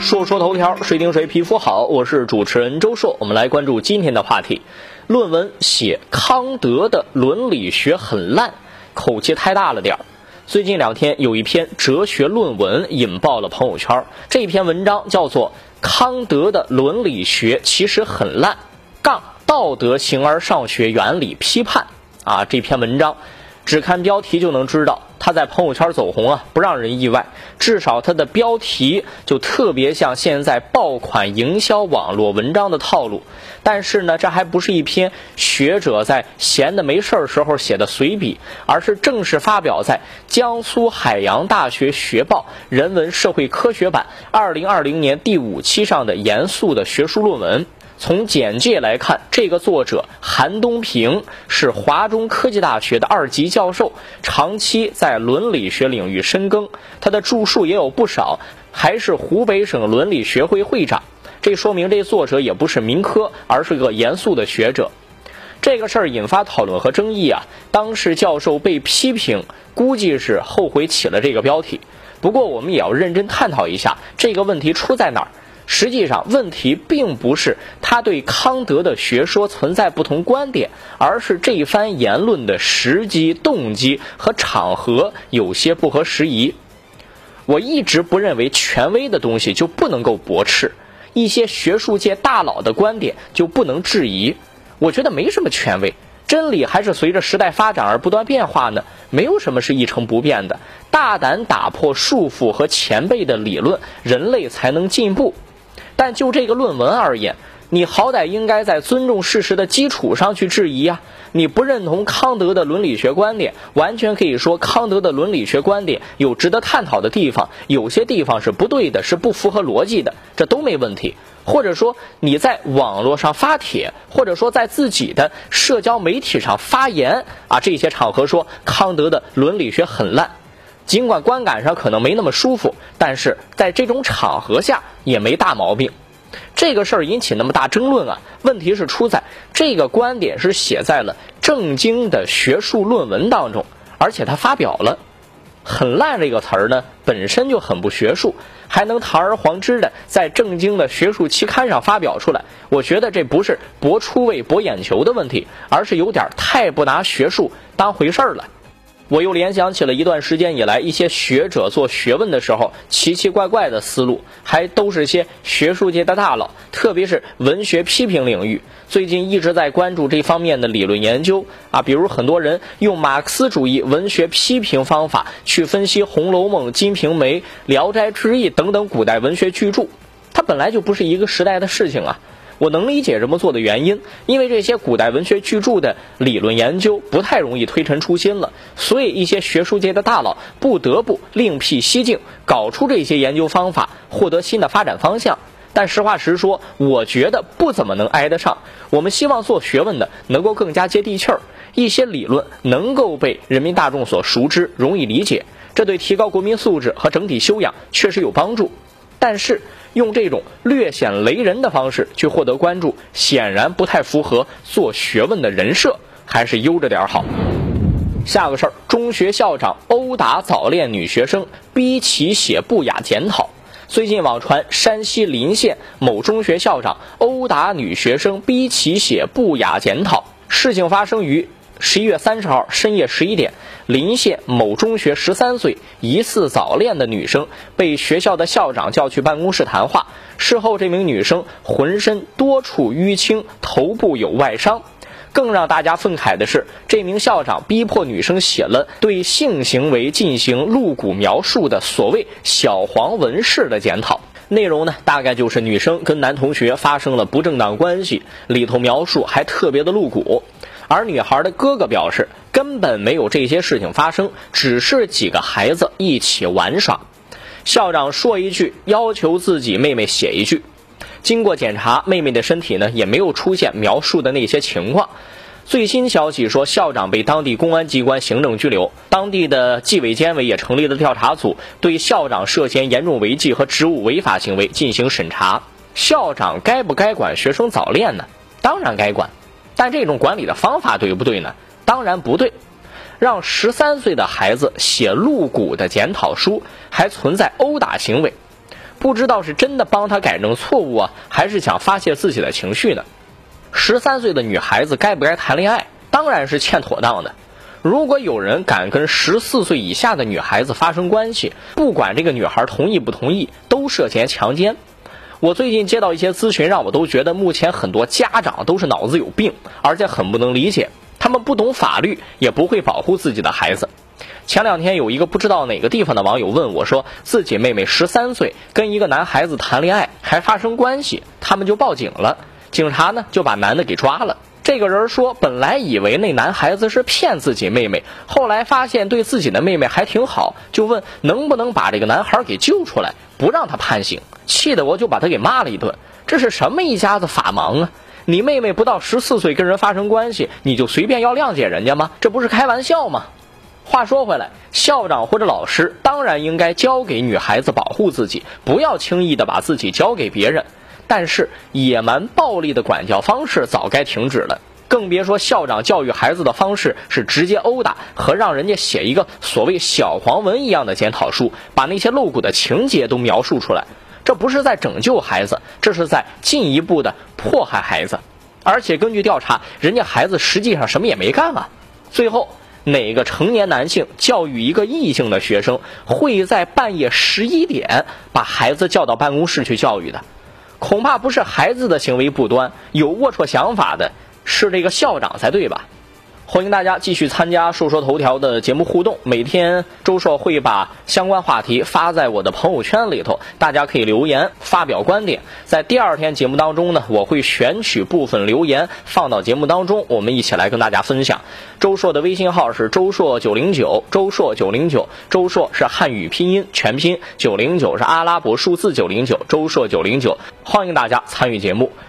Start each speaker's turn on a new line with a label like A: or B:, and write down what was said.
A: 说说头条，谁顶谁皮肤好？我是主持人周硕，我们来关注今天的话题。论文写康德的伦理学很烂，口气太大了点儿。最近两天有一篇哲学论文引爆了朋友圈，这篇文章叫做《康德的伦理学其实很烂》，杠道德形而上学原理批判啊，这篇文章。只看标题就能知道，他在朋友圈走红啊，不让人意外。至少他的标题就特别像现在爆款营销网络文章的套路。但是呢，这还不是一篇学者在闲的没事儿时候写的随笔，而是正式发表在江苏海洋大学学报人文社会科学版二零二零年第五期上的严肃的学术论文。从简介来看，这个作者韩东平是华中科技大学的二级教授，长期在伦理学领域深耕，他的著述也有不少，还是湖北省伦理学会会长。这说明这作者也不是民科，而是个严肃的学者。这个事儿引发讨论和争议啊，当时教授被批评，估计是后悔起了这个标题。不过我们也要认真探讨一下，这个问题出在哪儿。实际上，问题并不是他对康德的学说存在不同观点，而是这一番言论的时机、动机和场合有些不合时宜。我一直不认为权威的东西就不能够驳斥，一些学术界大佬的观点就不能质疑。我觉得没什么权威，真理还是随着时代发展而不断变化呢。没有什么是一成不变的。大胆打破束缚和前辈的理论，人类才能进步。但就这个论文而言，你好歹应该在尊重事实的基础上去质疑啊！你不认同康德的伦理学观点，完全可以说康德的伦理学观点有值得探讨的地方，有些地方是不对的，是不符合逻辑的，这都没问题。或者说你在网络上发帖，或者说在自己的社交媒体上发言啊，这些场合说康德的伦理学很烂。尽管观感上可能没那么舒服，但是在这种场合下也没大毛病。这个事儿引起那么大争论啊，问题是出在这个观点是写在了正经的学术论文当中，而且他发表了。很烂这个词儿呢，本身就很不学术，还能堂而皇之的在正经的学术期刊上发表出来，我觉得这不是博出位、博眼球的问题，而是有点太不拿学术当回事儿了。我又联想起了一段时间以来一些学者做学问的时候奇奇怪怪的思路，还都是些学术界的大佬，特别是文学批评领域，最近一直在关注这方面的理论研究啊，比如很多人用马克思主义文学批评方法去分析《红楼梦》《金瓶梅》《聊斋志异》等等古代文学巨著，它本来就不是一个时代的事情啊。我能理解这么做的原因，因为这些古代文学巨著的理论研究不太容易推陈出新了，所以一些学术界的大佬不得不另辟蹊径，搞出这些研究方法，获得新的发展方向。但实话实说，我觉得不怎么能挨得上。我们希望做学问的能够更加接地气儿，一些理论能够被人民大众所熟知，容易理解，这对提高国民素质和整体修养确实有帮助。但是，用这种略显雷人的方式去获得关注，显然不太符合做学问的人设，还是悠着点好。下个事儿，中学校长殴打早恋女学生，逼其写不雅检讨。最近网传山西临县某中学校长殴打女学生，逼其写不雅检讨。事情发生于。十一月三十号深夜十一点，临县某中学十三岁疑似早恋的女生被学校的校长叫去办公室谈话。事后，这名女生浑身多处淤青，头部有外伤。更让大家愤慨的是，这名校长逼迫女生写了对性行为进行露骨描述的所谓“小黄文式”的检讨。内容呢，大概就是女生跟男同学发生了不正当关系，里头描述还特别的露骨。而女孩的哥哥表示，根本没有这些事情发生，只是几个孩子一起玩耍。校长说一句，要求自己妹妹写一句。经过检查，妹妹的身体呢也没有出现描述的那些情况。最新消息说，校长被当地公安机关行政拘留，当地的纪委监委也成立了调查组，对校长涉嫌严重违纪和职务违法行为进行审查。校长该不该管学生早恋呢？当然该管。但这种管理的方法对不对呢？当然不对。让十三岁的孩子写露骨的检讨书，还存在殴打行为。不知道是真的帮他改正错误啊，还是想发泄自己的情绪呢？十三岁的女孩子该不该谈恋爱？当然是欠妥当的。如果有人敢跟十四岁以下的女孩子发生关系，不管这个女孩同意不同意，都涉嫌强奸。我最近接到一些咨询，让我都觉得目前很多家长都是脑子有病，而且很不能理解，他们不懂法律，也不会保护自己的孩子。前两天有一个不知道哪个地方的网友问我，说自己妹妹十三岁跟一个男孩子谈恋爱，还发生关系，他们就报警了，警察呢就把男的给抓了。这个人说，本来以为那男孩子是骗自己妹妹，后来发现对自己的妹妹还挺好，就问能不能把这个男孩给救出来，不让他判刑。气得我就把他给骂了一顿，这是什么一家子法盲啊！你妹妹不到十四岁跟人发生关系，你就随便要谅解人家吗？这不是开玩笑吗？话说回来，校长或者老师当然应该教给女孩子保护自己，不要轻易的把自己交给别人。但是野蛮暴力的管教方式早该停止了，更别说校长教育孩子的方式是直接殴打和让人家写一个所谓小黄文一样的检讨书，把那些露骨的情节都描述出来。这不是在拯救孩子，这是在进一步的迫害孩子。而且根据调查，人家孩子实际上什么也没干啊。最后，哪个成年男性教育一个异性的学生，会在半夜十一点把孩子叫到办公室去教育的？恐怕不是孩子的行为不端，有龌龊想法的是这个校长才对吧？欢迎大家继续参加说说头条的节目互动。每天周硕会把相关话题发在我的朋友圈里头，大家可以留言发表观点。在第二天节目当中呢，我会选取部分留言放到节目当中，我们一起来跟大家分享。周硕的微信号是周硕九零九，周硕九零九，周硕是汉语拼音全拼，九零九是阿拉伯数字九零九，周硕九零九，欢迎大家参与节目。